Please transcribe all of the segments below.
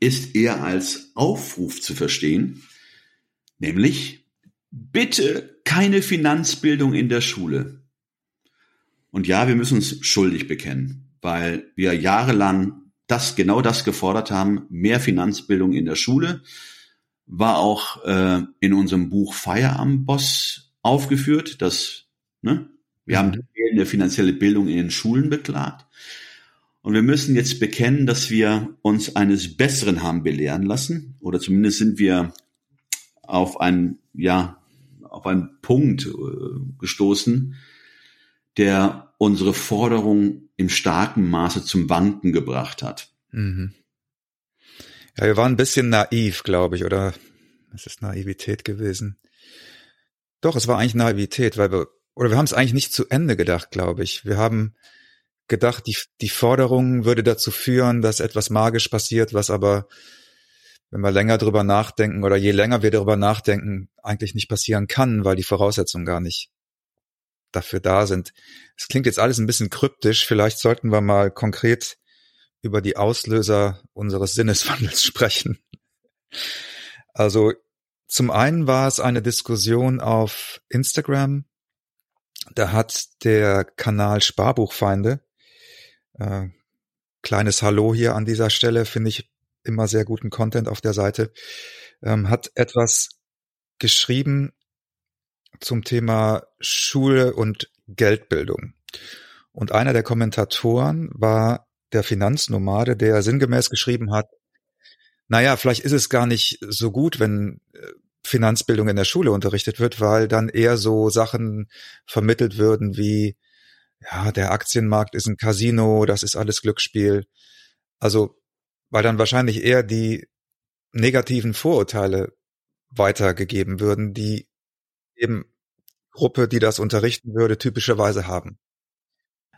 ist eher als Aufruf zu verstehen, nämlich bitte keine Finanzbildung in der Schule. Und ja, wir müssen uns schuldig bekennen, weil wir jahrelang das genau das gefordert haben, mehr Finanzbildung in der Schule, war auch äh, in unserem Buch Feierabendboss aufgeführt, dass ne, wir haben eine mhm. finanzielle Bildung in den Schulen beklagt. Und wir müssen jetzt bekennen, dass wir uns eines Besseren haben belehren lassen, oder zumindest sind wir auf einen, ja, auf einen Punkt äh, gestoßen, der unsere Forderung im starken Maße zum Wanken gebracht hat. Mhm. Ja, wir waren ein bisschen naiv, glaube ich, oder es ist Naivität gewesen. Doch, es war eigentlich Naivität, weil wir, oder wir haben es eigentlich nicht zu Ende gedacht, glaube ich. Wir haben gedacht, die, die Forderung würde dazu führen, dass etwas magisch passiert, was aber, wenn wir länger drüber nachdenken oder je länger wir darüber nachdenken, eigentlich nicht passieren kann, weil die Voraussetzungen gar nicht dafür da sind. Es klingt jetzt alles ein bisschen kryptisch. Vielleicht sollten wir mal konkret über die Auslöser unseres Sinneswandels sprechen. Also zum einen war es eine Diskussion auf Instagram. Da hat der Kanal Sparbuchfeinde äh, kleines Hallo hier an dieser Stelle, finde ich immer sehr guten Content auf der Seite, ähm, hat etwas geschrieben zum Thema Schule und Geldbildung. Und einer der Kommentatoren war der Finanznomade, der sinngemäß geschrieben hat, naja, vielleicht ist es gar nicht so gut, wenn äh, Finanzbildung in der Schule unterrichtet wird, weil dann eher so Sachen vermittelt würden wie, ja, der Aktienmarkt ist ein Casino, das ist alles Glücksspiel. Also, weil dann wahrscheinlich eher die negativen Vorurteile weitergegeben würden, die eben Gruppe, die das unterrichten würde, typischerweise haben.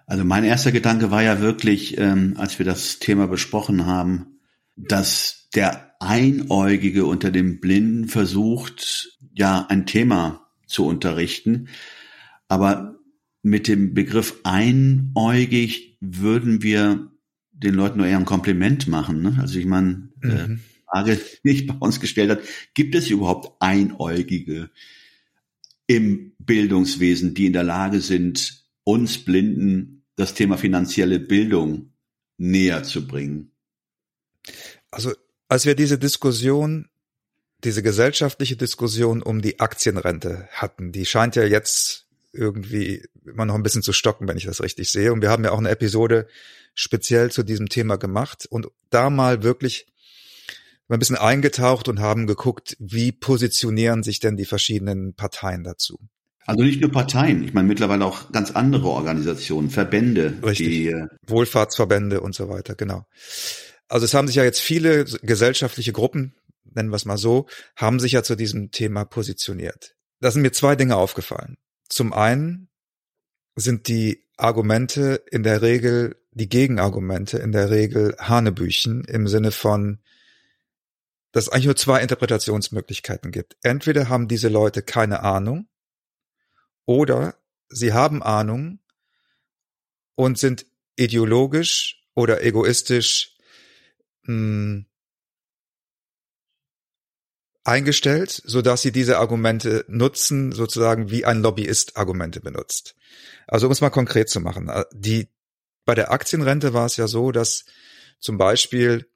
Also mein erster Gedanke war ja wirklich, ähm, als wir das Thema besprochen haben, dass der Einäugige unter dem Blinden versucht, ja, ein Thema zu unterrichten. Aber mit dem Begriff einäugig würden wir den Leuten nur eher ein Kompliment machen. Ne? Also ich meine, äh, mhm. äh, Frage, die ich bei uns gestellt hat, gibt es überhaupt Einäugige im Bildungswesen, die in der Lage sind, uns Blinden das Thema finanzielle Bildung näher zu bringen? Also als wir diese Diskussion, diese gesellschaftliche Diskussion um die Aktienrente hatten, die scheint ja jetzt irgendwie immer noch ein bisschen zu stocken, wenn ich das richtig sehe. Und wir haben ja auch eine Episode speziell zu diesem Thema gemacht und da mal wirklich ein bisschen eingetaucht und haben geguckt, wie positionieren sich denn die verschiedenen Parteien dazu. Also nicht nur Parteien, ich meine mittlerweile auch ganz andere Organisationen, Verbände. Richtig. Die, äh, Wohlfahrtsverbände und so weiter, genau. Also es haben sich ja jetzt viele gesellschaftliche Gruppen, nennen wir es mal so, haben sich ja zu diesem Thema positioniert. Da sind mir zwei Dinge aufgefallen. Zum einen sind die Argumente in der Regel, die Gegenargumente in der Regel Hanebüchen im Sinne von, dass es eigentlich nur zwei Interpretationsmöglichkeiten gibt. Entweder haben diese Leute keine Ahnung oder sie haben Ahnung und sind ideologisch oder egoistisch mh, hm, eingestellt, so dass sie diese Argumente nutzen, sozusagen wie ein Lobbyist Argumente benutzt. Also um es mal konkret zu machen, äh, die bei der Aktienrente war es ja so, dass zum Beispiel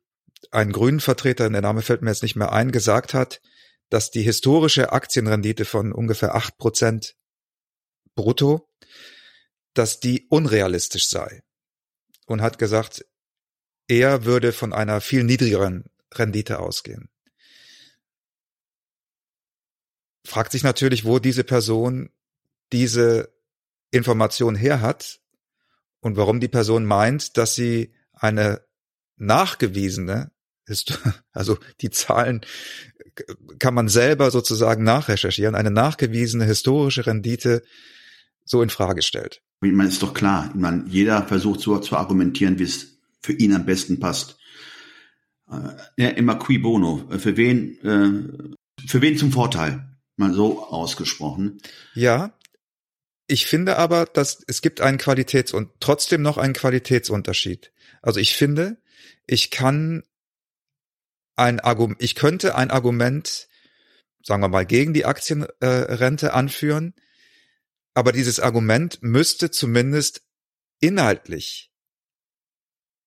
ein grünen Vertreter, der Name fällt mir jetzt nicht mehr ein, gesagt hat, dass die historische Aktienrendite von ungefähr acht Prozent brutto, dass die unrealistisch sei. Und hat gesagt, er würde von einer viel niedrigeren Rendite ausgehen fragt sich natürlich, wo diese Person diese Information her hat und warum die Person meint, dass sie eine nachgewiesene also die Zahlen kann man selber sozusagen nachrecherchieren, eine nachgewiesene historische Rendite so in Frage stellt. Ich meine, ist doch klar. Ich meine, jeder versucht so zu argumentieren, wie es für ihn am besten passt. Äh, ja, immer qui bono. Für wen, äh, für wen zum Vorteil? Mal so ausgesprochen. Ja. Ich finde aber, dass es gibt einen Qualitäts- und trotzdem noch einen Qualitätsunterschied. Also ich finde, ich kann ein Argument, ich könnte ein Argument, sagen wir mal, gegen die Aktienrente äh, anführen, aber dieses Argument müsste zumindest inhaltlich,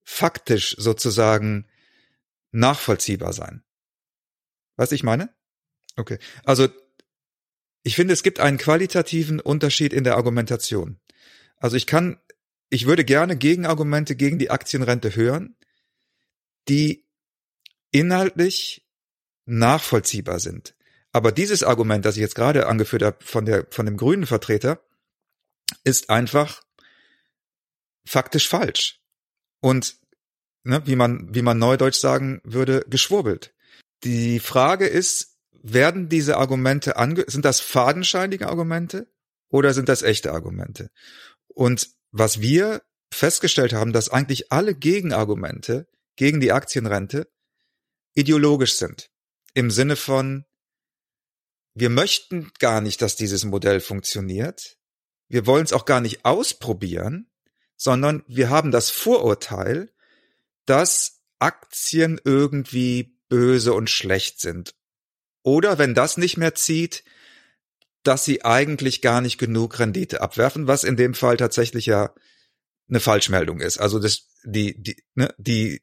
faktisch sozusagen nachvollziehbar sein. Was ich meine? Okay. Also, ich finde, es gibt einen qualitativen Unterschied in der Argumentation. Also ich kann, ich würde gerne Gegenargumente gegen die Aktienrente hören, die inhaltlich nachvollziehbar sind. Aber dieses Argument, das ich jetzt gerade angeführt habe von der, von dem grünen Vertreter, ist einfach faktisch falsch. Und, ne, wie man, wie man neudeutsch sagen würde, geschwurbelt. Die Frage ist, werden diese Argumente ange, sind das fadenscheinige Argumente oder sind das echte Argumente? Und was wir festgestellt haben, dass eigentlich alle Gegenargumente gegen die Aktienrente ideologisch sind. Im Sinne von, wir möchten gar nicht, dass dieses Modell funktioniert. Wir wollen es auch gar nicht ausprobieren, sondern wir haben das Vorurteil, dass Aktien irgendwie böse und schlecht sind. Oder wenn das nicht mehr zieht, dass sie eigentlich gar nicht genug Rendite abwerfen, was in dem Fall tatsächlich ja eine Falschmeldung ist. Also das, die, die, ne, die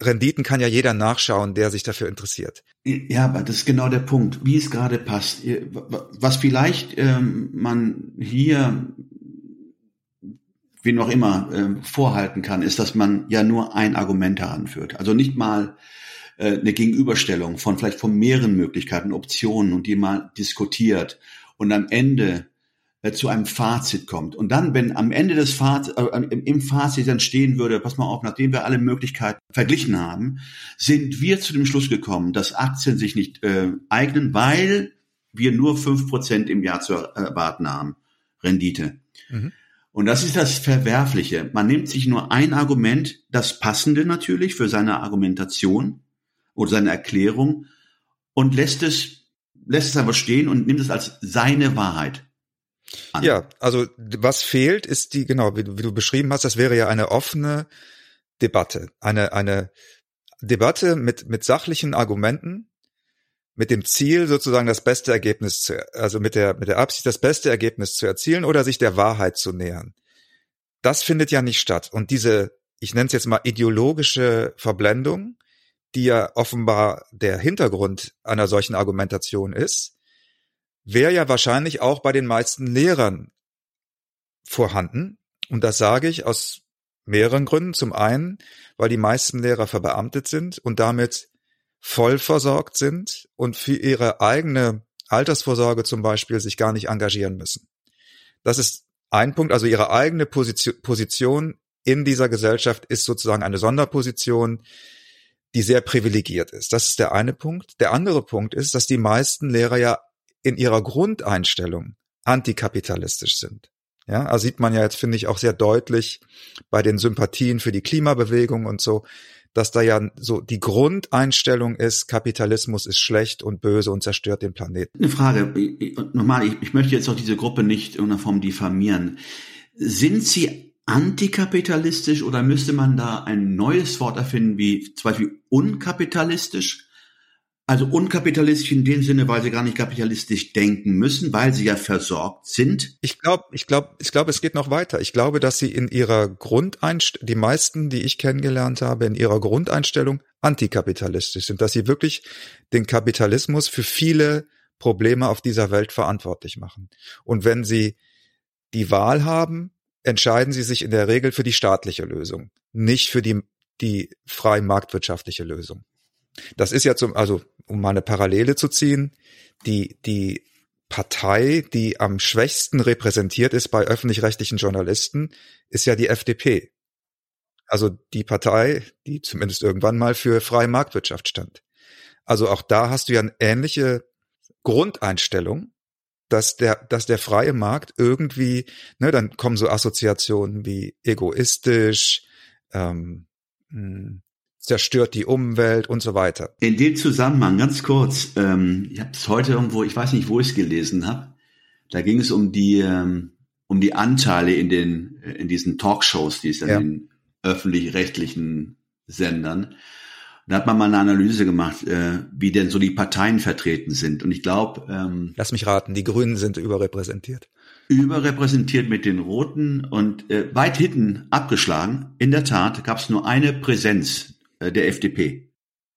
Renditen kann ja jeder nachschauen, der sich dafür interessiert. Ja, aber das ist genau der Punkt, wie es gerade passt. Was vielleicht ähm, man hier, wie noch immer, äh, vorhalten kann, ist, dass man ja nur ein Argument heranführt. Also nicht mal äh, eine Gegenüberstellung von vielleicht von mehreren Möglichkeiten, Optionen und die mal diskutiert und am Ende äh, zu einem Fazit kommt. Und dann, wenn am Ende des Fazit, äh, im Fazit dann stehen würde, pass mal auf, nachdem wir alle Möglichkeiten verglichen haben, sind wir zu dem Schluss gekommen, dass Aktien sich nicht äh, eignen, weil wir nur fünf Prozent im Jahr zu erwarten haben. Rendite. Mhm. Und das ist das Verwerfliche. Man nimmt sich nur ein Argument, das passende natürlich für seine Argumentation oder seine Erklärung und lässt es, lässt es einfach stehen und nimmt es als seine Wahrheit an. Ja, also was fehlt, ist die, genau, wie, wie du beschrieben hast, das wäre ja eine offene Debatte. Eine, eine Debatte mit, mit sachlichen Argumenten, mit dem Ziel, sozusagen das beste Ergebnis zu, also mit der, mit der Absicht, das beste Ergebnis zu erzielen oder sich der Wahrheit zu nähern. Das findet ja nicht statt. Und diese, ich nenne es jetzt mal ideologische Verblendung, die ja offenbar der Hintergrund einer solchen Argumentation ist, wäre ja wahrscheinlich auch bei den meisten Lehrern vorhanden. Und das sage ich aus mehreren Gründen. Zum einen, weil die meisten Lehrer verbeamtet sind und damit voll versorgt sind und für ihre eigene Altersvorsorge zum Beispiel sich gar nicht engagieren müssen. Das ist ein Punkt, also ihre eigene Position in dieser Gesellschaft ist sozusagen eine Sonderposition, die sehr privilegiert ist. Das ist der eine Punkt. Der andere Punkt ist, dass die meisten Lehrer ja in ihrer Grundeinstellung antikapitalistisch sind. Ja, also sieht man ja jetzt, finde ich, auch sehr deutlich bei den Sympathien für die Klimabewegung und so, dass da ja so die Grundeinstellung ist, Kapitalismus ist schlecht und böse und zerstört den Planeten. Eine Frage, nochmal, ich, ich möchte jetzt auch diese Gruppe nicht in irgendeiner Form diffamieren. Sind sie antikapitalistisch oder müsste man da ein neues Wort erfinden, wie zum Beispiel unkapitalistisch? Also unkapitalistisch in dem Sinne, weil sie gar nicht kapitalistisch denken müssen, weil sie ja versorgt sind. Ich glaube, ich glaube, ich glaube, es geht noch weiter. Ich glaube, dass sie in ihrer Grundeinstellung, die meisten, die ich kennengelernt habe, in ihrer Grundeinstellung antikapitalistisch sind, dass sie wirklich den Kapitalismus für viele Probleme auf dieser Welt verantwortlich machen. Und wenn sie die Wahl haben, entscheiden sie sich in der Regel für die staatliche Lösung, nicht für die, die frei marktwirtschaftliche Lösung. Das ist ja zum, also um mal eine Parallele zu ziehen, die, die Partei, die am schwächsten repräsentiert ist bei öffentlich-rechtlichen Journalisten, ist ja die FDP. Also die Partei, die zumindest irgendwann mal für freie Marktwirtschaft stand. Also auch da hast du ja eine ähnliche Grundeinstellung, dass der, dass der freie Markt irgendwie, ne, dann kommen so Assoziationen wie egoistisch, ähm, hm, zerstört die Umwelt und so weiter. In dem Zusammenhang ganz kurz, ähm, ich habe es heute irgendwo, ich weiß nicht, wo ich es gelesen habe. Da ging es um die ähm, um die Anteile in den in diesen Talkshows, die es dann ja. in öffentlich-rechtlichen Sendern. Da hat man mal eine Analyse gemacht, äh, wie denn so die Parteien vertreten sind. Und ich glaube, ähm, lass mich raten, die Grünen sind überrepräsentiert. Überrepräsentiert mit den Roten und äh, weit hinten abgeschlagen. In der Tat gab es nur eine Präsenz äh, der FDP.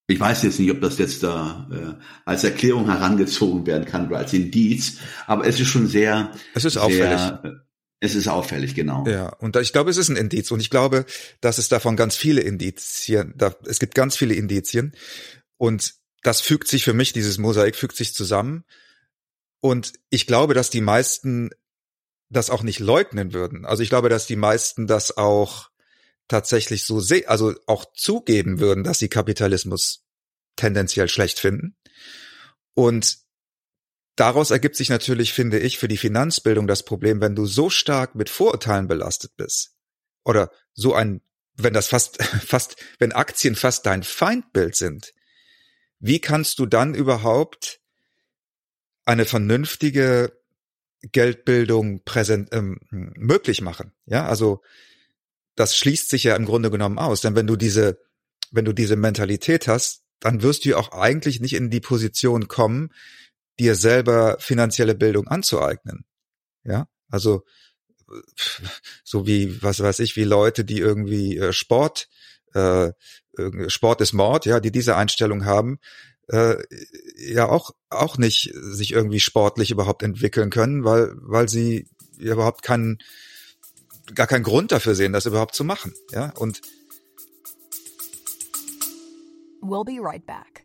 Ich weiß jetzt nicht, ob das jetzt da äh, als Erklärung herangezogen werden kann oder als Indiz, aber es ist schon sehr. Es ist auffällig. Sehr, äh, es ist auffällig, genau. Ja, und ich glaube, es ist ein Indiz. Und ich glaube, dass es davon ganz viele Indizien, da, es gibt ganz viele Indizien. Und das fügt sich für mich, dieses Mosaik fügt sich zusammen. Und ich glaube, dass die meisten das auch nicht leugnen würden. Also ich glaube, dass die meisten das auch tatsächlich so sehen, also auch zugeben würden, dass sie Kapitalismus tendenziell schlecht finden. Und daraus ergibt sich natürlich, finde ich, für die Finanzbildung das Problem, wenn du so stark mit Vorurteilen belastet bist oder so ein, wenn das fast, fast, wenn Aktien fast dein Feindbild sind, wie kannst du dann überhaupt eine vernünftige Geldbildung präsent, ähm, möglich machen? Ja, also das schließt sich ja im Grunde genommen aus. Denn wenn du diese, wenn du diese Mentalität hast, dann wirst du auch eigentlich nicht in die Position kommen, dir selber finanzielle Bildung anzueignen. Ja, also so wie was weiß ich, wie Leute, die irgendwie äh, Sport, äh, Sport ist Mord, ja, die diese Einstellung haben, äh, ja auch auch nicht sich irgendwie sportlich überhaupt entwickeln können, weil weil sie überhaupt keinen gar keinen Grund dafür sehen, das überhaupt zu machen. Ja, und We'll be right back.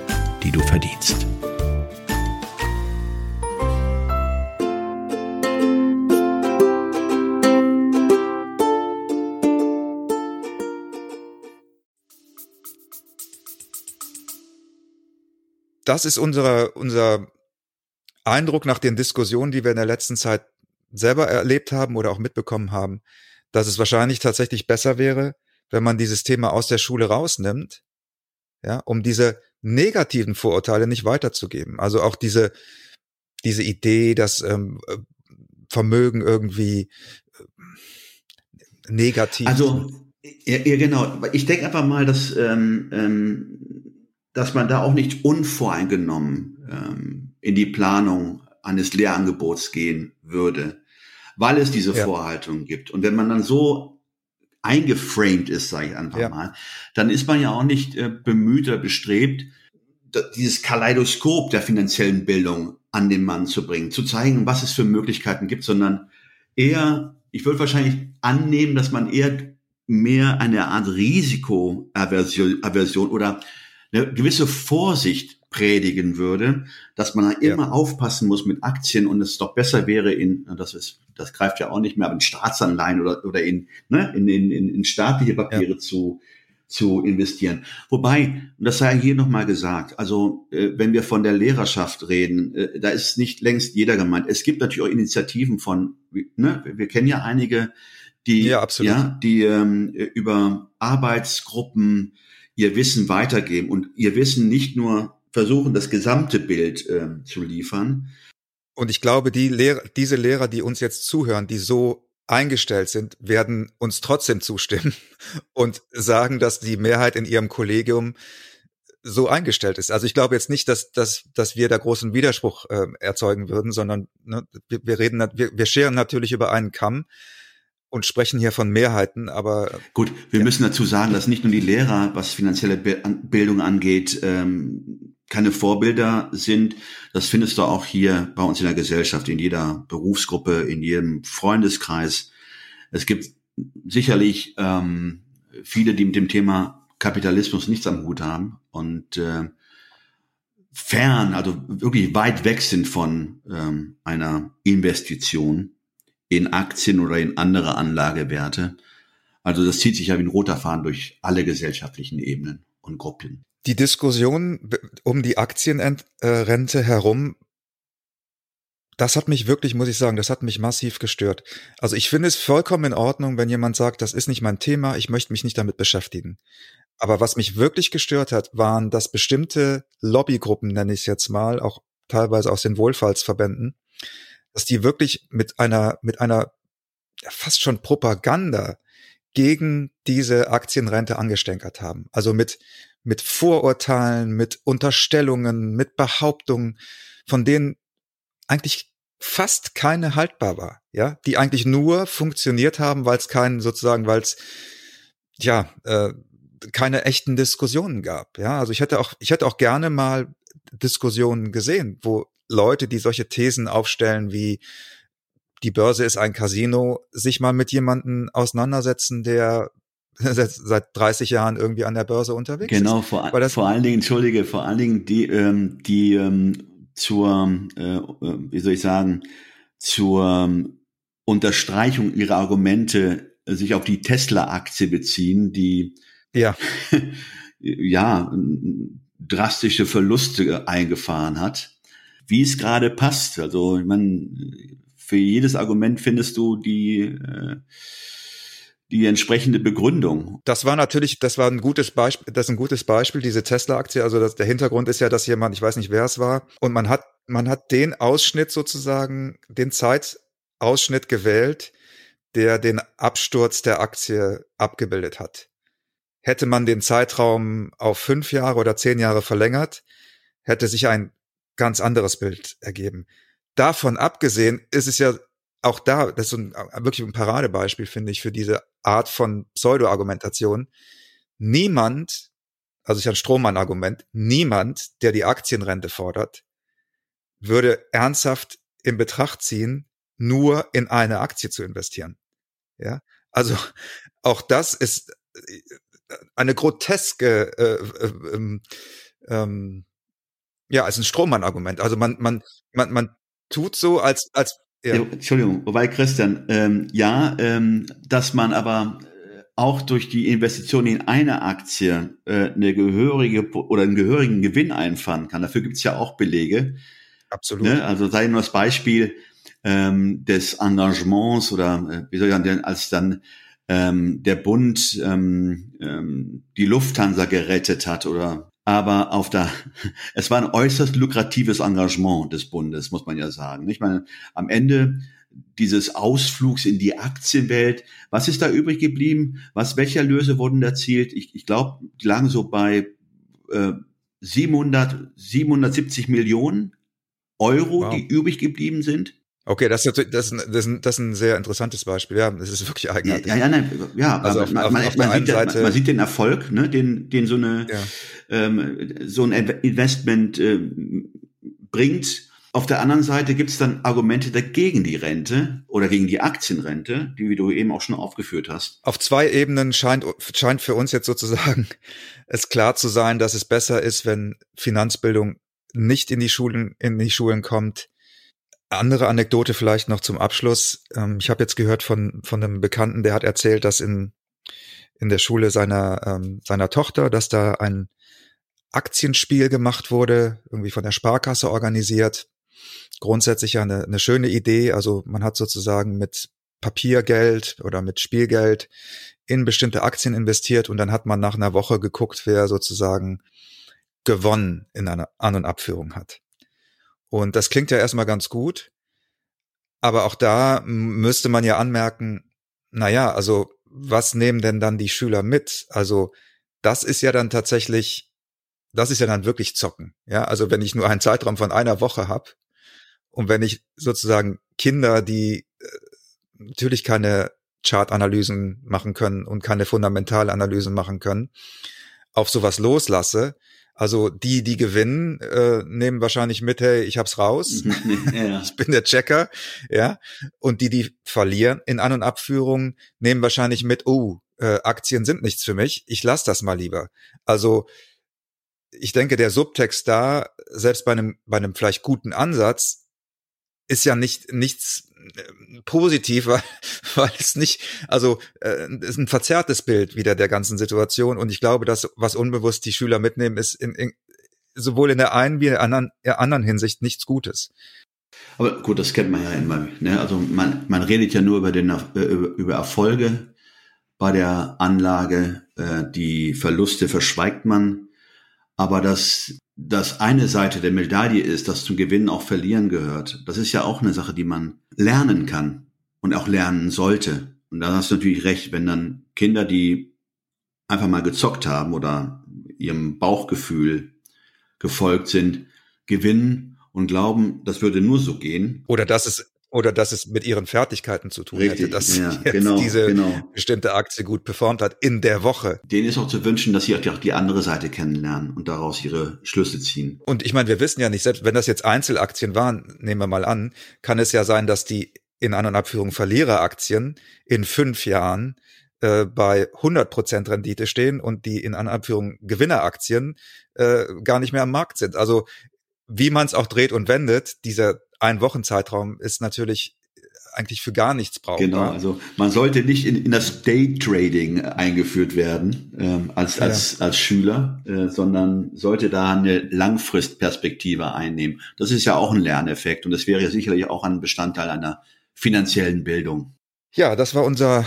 die du verdienst. Das ist unser, unser Eindruck nach den Diskussionen, die wir in der letzten Zeit selber erlebt haben oder auch mitbekommen haben, dass es wahrscheinlich tatsächlich besser wäre, wenn man dieses Thema aus der Schule rausnimmt, ja, um diese negativen Vorurteile nicht weiterzugeben. Also auch diese, diese Idee, dass ähm, Vermögen irgendwie äh, negativ. Also, ja, ja genau. Ich denke einfach mal, dass, ähm, ähm, dass man da auch nicht unvoreingenommen ähm, in die Planung eines Lehrangebots gehen würde weil es diese ja. Vorhaltung gibt. Und wenn man dann so eingeframed ist, sage ich einfach ja. mal, dann ist man ja auch nicht äh, bemüht oder bestrebt, dieses Kaleidoskop der finanziellen Bildung an den Mann zu bringen, zu zeigen, was es für Möglichkeiten gibt, sondern eher, ich würde wahrscheinlich annehmen, dass man eher mehr eine Art Risikoaversion oder eine gewisse Vorsicht predigen würde, dass man immer ja. aufpassen muss mit Aktien und es doch besser wäre in, das ist, das greift ja auch nicht mehr, aber in Staatsanleihen oder, oder in, ne, in, in, in staatliche Papiere ja. zu, zu investieren. Wobei, und das sei hier nochmal gesagt, also äh, wenn wir von der Lehrerschaft reden, äh, da ist nicht längst jeder gemeint. Es gibt natürlich auch Initiativen von, ne, wir kennen ja einige, die, ja, absolut. ja, die ähm, über Arbeitsgruppen ihr Wissen weitergeben und ihr Wissen nicht nur versuchen, das gesamte Bild äh, zu liefern. Und ich glaube, die Lehrer, diese Lehrer, die uns jetzt zuhören, die so eingestellt sind, werden uns trotzdem zustimmen und sagen, dass die Mehrheit in ihrem Kollegium so eingestellt ist. Also ich glaube jetzt nicht, dass, dass, dass wir da großen Widerspruch äh, erzeugen würden, sondern ne, wir, wir reden, wir, wir scheren natürlich über einen Kamm und sprechen hier von Mehrheiten, aber gut, wir ja. müssen dazu sagen, dass nicht nur die Lehrer, was finanzielle Bildung angeht, ähm, keine Vorbilder sind. Das findest du auch hier bei uns in der Gesellschaft, in jeder Berufsgruppe, in jedem Freundeskreis. Es gibt sicherlich ähm, viele, die mit dem Thema Kapitalismus nichts am Hut haben und äh, fern, also wirklich weit weg sind von ähm, einer Investition in Aktien oder in andere Anlagewerte. Also das zieht sich ja wie ein roter Faden durch alle gesellschaftlichen Ebenen und Gruppen. Die Diskussion um die Aktienrente herum, das hat mich wirklich, muss ich sagen, das hat mich massiv gestört. Also ich finde es vollkommen in Ordnung, wenn jemand sagt, das ist nicht mein Thema, ich möchte mich nicht damit beschäftigen. Aber was mich wirklich gestört hat, waren, dass bestimmte Lobbygruppen, nenne ich es jetzt mal, auch teilweise aus den Wohlfahrtsverbänden, dass die wirklich mit einer, mit einer fast schon Propaganda gegen diese Aktienrente angestänkert haben. Also mit, mit Vorurteilen, mit Unterstellungen, mit Behauptungen, von denen eigentlich fast keine haltbar war, ja, die eigentlich nur funktioniert haben, weil es keinen sozusagen, weil es ja äh, keine echten Diskussionen gab, ja. Also ich hätte auch, ich hätte auch gerne mal Diskussionen gesehen, wo Leute, die solche Thesen aufstellen wie die Börse ist ein Casino, sich mal mit jemanden auseinandersetzen, der seit 30 Jahren irgendwie an der Börse unterwegs genau, ist. Genau, vor, vor allen Dingen, entschuldige, vor allen Dingen die, ähm, die ähm, zur, äh, äh, wie soll ich sagen, zur ähm, Unterstreichung ihrer Argumente sich auf die Tesla-Aktie beziehen, die ja, ja drastische Verluste eingefahren hat wie es gerade passt. Also ich meine, für jedes Argument findest du die äh, die entsprechende Begründung. Das war natürlich, das war ein gutes Beispiel, das ist ein gutes Beispiel, diese Tesla-Aktie. Also das, der Hintergrund ist ja, dass jemand, ich weiß nicht, wer es war, und man hat, man hat den Ausschnitt sozusagen, den Zeitausschnitt gewählt, der den Absturz der Aktie abgebildet hat. Hätte man den Zeitraum auf fünf Jahre oder zehn Jahre verlängert, hätte sich ein ganz anderes Bild ergeben. Davon abgesehen ist es ja auch da, das ist so ein, wirklich ein Paradebeispiel, finde ich, für diese Art von Pseudo-Argumentation. Niemand, also ich ein Strohmann-Argument, niemand, der die Aktienrente fordert, würde ernsthaft in Betracht ziehen, nur in eine Aktie zu investieren. Ja, also auch das ist äh, eine groteske äh, äh, ähm, ähm, ja, als ein Strohmann-Argument. Also man, man, man, man tut so, als, als ja. Entschuldigung, wobei Christian, ähm, ja, ähm, dass man aber äh, auch durch die Investition in eine Aktie äh, eine gehörige oder einen gehörigen Gewinn einfahren kann. Dafür gibt's ja auch Belege. Absolut. Ne? Also sei nur das Beispiel ähm, des Engagements oder äh, wie soll ich sagen, als dann ähm, der Bund ähm, ähm, die Lufthansa gerettet hat oder aber auf der, es war ein äußerst lukratives Engagement des Bundes, muss man ja sagen. Ich meine, am Ende dieses Ausflugs in die Aktienwelt, was ist da übrig geblieben? Was, welche Erlöse wurden erzielt? Ich, ich glaube, die lagen so bei äh, 700, 770 Millionen Euro, wow. die übrig geblieben sind. Okay, das ist, das, ist, das, ist, das ist ein sehr interessantes Beispiel. Ja, das ist wirklich eigenartig. Ja, ja, nein, ja also auf, man, auf, man, auf man, sieht, Seite, man, sieht, den Erfolg, ne, den, den so eine ja. ähm, so ein Investment äh, bringt. Auf der anderen Seite gibt es dann Argumente dagegen die Rente oder gegen die Aktienrente, die wie du eben auch schon aufgeführt hast. Auf zwei Ebenen scheint, scheint für uns jetzt sozusagen es klar zu sein, dass es besser ist, wenn Finanzbildung nicht in die Schulen in die Schulen kommt andere Anekdote vielleicht noch zum Abschluss. Ähm, ich habe jetzt gehört von, von einem Bekannten, der hat erzählt, dass in, in der Schule seiner, ähm, seiner Tochter, dass da ein Aktienspiel gemacht wurde, irgendwie von der Sparkasse organisiert. Grundsätzlich ja eine, eine schöne Idee. Also man hat sozusagen mit Papiergeld oder mit Spielgeld in bestimmte Aktien investiert und dann hat man nach einer Woche geguckt, wer sozusagen gewonnen in einer An- und Abführung hat. Und das klingt ja erstmal ganz gut, aber auch da müsste man ja anmerken, na ja, also was nehmen denn dann die Schüler mit? Also das ist ja dann tatsächlich, das ist ja dann wirklich zocken. Ja, also wenn ich nur einen Zeitraum von einer Woche habe und wenn ich sozusagen Kinder, die äh, natürlich keine Chartanalysen machen können und keine Fundamentalanalysen machen können, auf sowas loslasse, also die, die gewinnen, äh, nehmen wahrscheinlich mit, hey, ich hab's raus, ja. ich bin der Checker, ja. Und die, die verlieren in An- und Abführung, nehmen wahrscheinlich mit, oh, äh, Aktien sind nichts für mich, ich lass das mal lieber. Also ich denke, der Subtext da, selbst bei einem, bei einem vielleicht guten Ansatz, ist ja nicht nichts positiv, weil, weil es nicht, also äh, ist ein verzerrtes Bild wieder der ganzen Situation. Und ich glaube, dass was unbewusst die Schüler mitnehmen, ist in, in, sowohl in der einen wie in der anderen, der anderen Hinsicht nichts Gutes. Aber gut, das kennt man ja immer. Ne? Also man, man redet ja nur über, den, äh, über, Erfolge bei der Anlage. Äh, die Verluste verschweigt man. Aber das das eine Seite der Medaille ist, dass zum Gewinnen auch Verlieren gehört. Das ist ja auch eine Sache, die man lernen kann und auch lernen sollte. Und da hast du natürlich recht, wenn dann Kinder, die einfach mal gezockt haben oder ihrem Bauchgefühl gefolgt sind, gewinnen und glauben, das würde nur so gehen. Oder dass es oder dass es mit ihren Fertigkeiten zu tun Richtig, hätte, dass ja, jetzt genau, diese genau. bestimmte Aktie gut performt hat in der Woche. Denen ist auch zu wünschen, dass sie auch die andere Seite kennenlernen und daraus ihre Schlüsse ziehen. Und ich meine, wir wissen ja nicht, selbst wenn das jetzt Einzelaktien waren, nehmen wir mal an, kann es ja sein, dass die in An- und Abführung Verliereraktien in fünf Jahren äh, bei 100% Rendite stehen und die in An- und Abführung Gewinneraktien äh, gar nicht mehr am Markt sind. Also wie man es auch dreht und wendet, dieser ein Wochenzeitraum ist natürlich eigentlich für gar nichts brauchbar. Genau, also man sollte nicht in, in das Day-Trading eingeführt werden ähm, als, ja. als, als Schüler, äh, sondern sollte da eine Langfristperspektive einnehmen. Das ist ja auch ein Lerneffekt und das wäre sicherlich auch ein Bestandteil einer finanziellen Bildung. Ja, das war unser,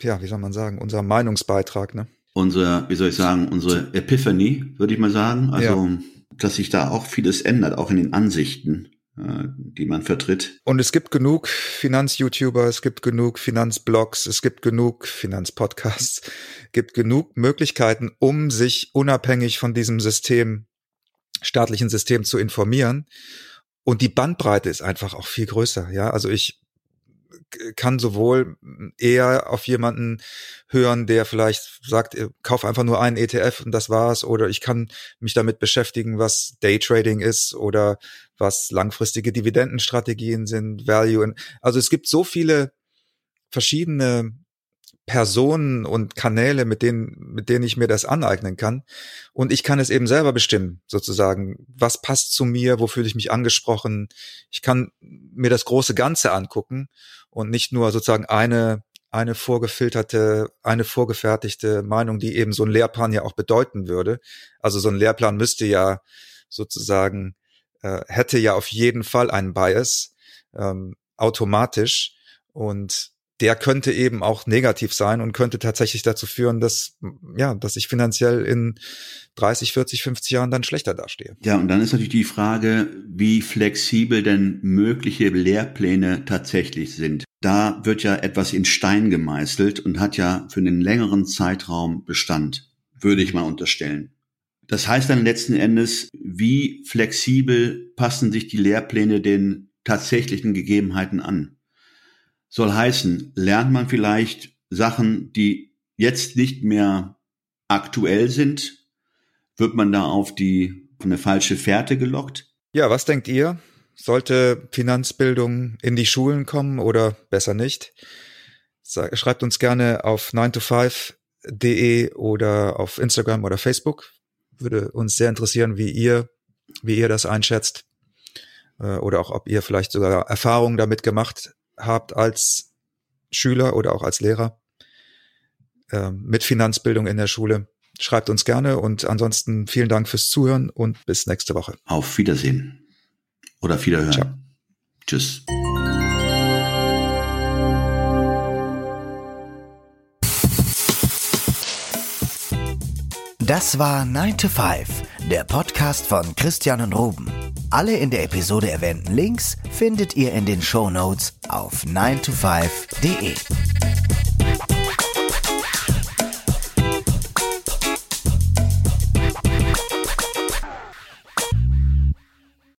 ja, wie soll man sagen, unser Meinungsbeitrag, ne? Unser, wie soll ich sagen, unsere Epiphany, würde ich mal sagen. Also, ja. dass sich da auch vieles ändert, auch in den Ansichten äh, die man vertritt. Und es gibt genug Finanz-YouTuber, es gibt genug Finanzblogs, es gibt genug Finanzpodcasts, gibt genug Möglichkeiten, um sich unabhängig von diesem System, staatlichen System zu informieren. Und die Bandbreite ist einfach auch viel größer. Ja, also ich kann sowohl eher auf jemanden hören, der vielleicht sagt, äh, kauf einfach nur einen ETF und das war's, oder ich kann mich damit beschäftigen, was Daytrading ist oder was langfristige Dividendenstrategien sind, Value. Also es gibt so viele verschiedene Personen und Kanäle, mit denen, mit denen ich mir das aneignen kann. Und ich kann es eben selber bestimmen, sozusagen. Was passt zu mir? Wo fühle ich mich angesprochen? Ich kann mir das große Ganze angucken und nicht nur sozusagen eine, eine vorgefilterte, eine vorgefertigte Meinung, die eben so ein Lehrplan ja auch bedeuten würde. Also so ein Lehrplan müsste ja sozusagen, äh, hätte ja auf jeden Fall einen Bias, ähm, automatisch. Und der könnte eben auch negativ sein und könnte tatsächlich dazu führen, dass, ja, dass ich finanziell in 30, 40, 50 Jahren dann schlechter dastehe. Ja, und dann ist natürlich die Frage, wie flexibel denn mögliche Lehrpläne tatsächlich sind. Da wird ja etwas in Stein gemeißelt und hat ja für einen längeren Zeitraum Bestand, würde ich mal unterstellen. Das heißt dann letzten Endes, wie flexibel passen sich die Lehrpläne den tatsächlichen Gegebenheiten an? Soll heißen, lernt man vielleicht Sachen, die jetzt nicht mehr aktuell sind, wird man da auf die auf eine falsche Fährte gelockt? Ja, was denkt ihr? Sollte Finanzbildung in die Schulen kommen oder besser nicht? Schreibt uns gerne auf 9to5.de oder auf Instagram oder Facebook. Würde uns sehr interessieren, wie ihr, wie ihr das einschätzt. Äh, oder auch, ob ihr vielleicht sogar Erfahrungen damit gemacht habt als Schüler oder auch als Lehrer äh, mit Finanzbildung in der Schule. Schreibt uns gerne und ansonsten vielen Dank fürs Zuhören und bis nächste Woche. Auf Wiedersehen oder Wiederhören. Ciao. Tschüss. Das war 9 to 5, der Podcast von Christian und Ruben. Alle in der Episode erwähnten Links findet ihr in den Show Notes auf 9to5.de.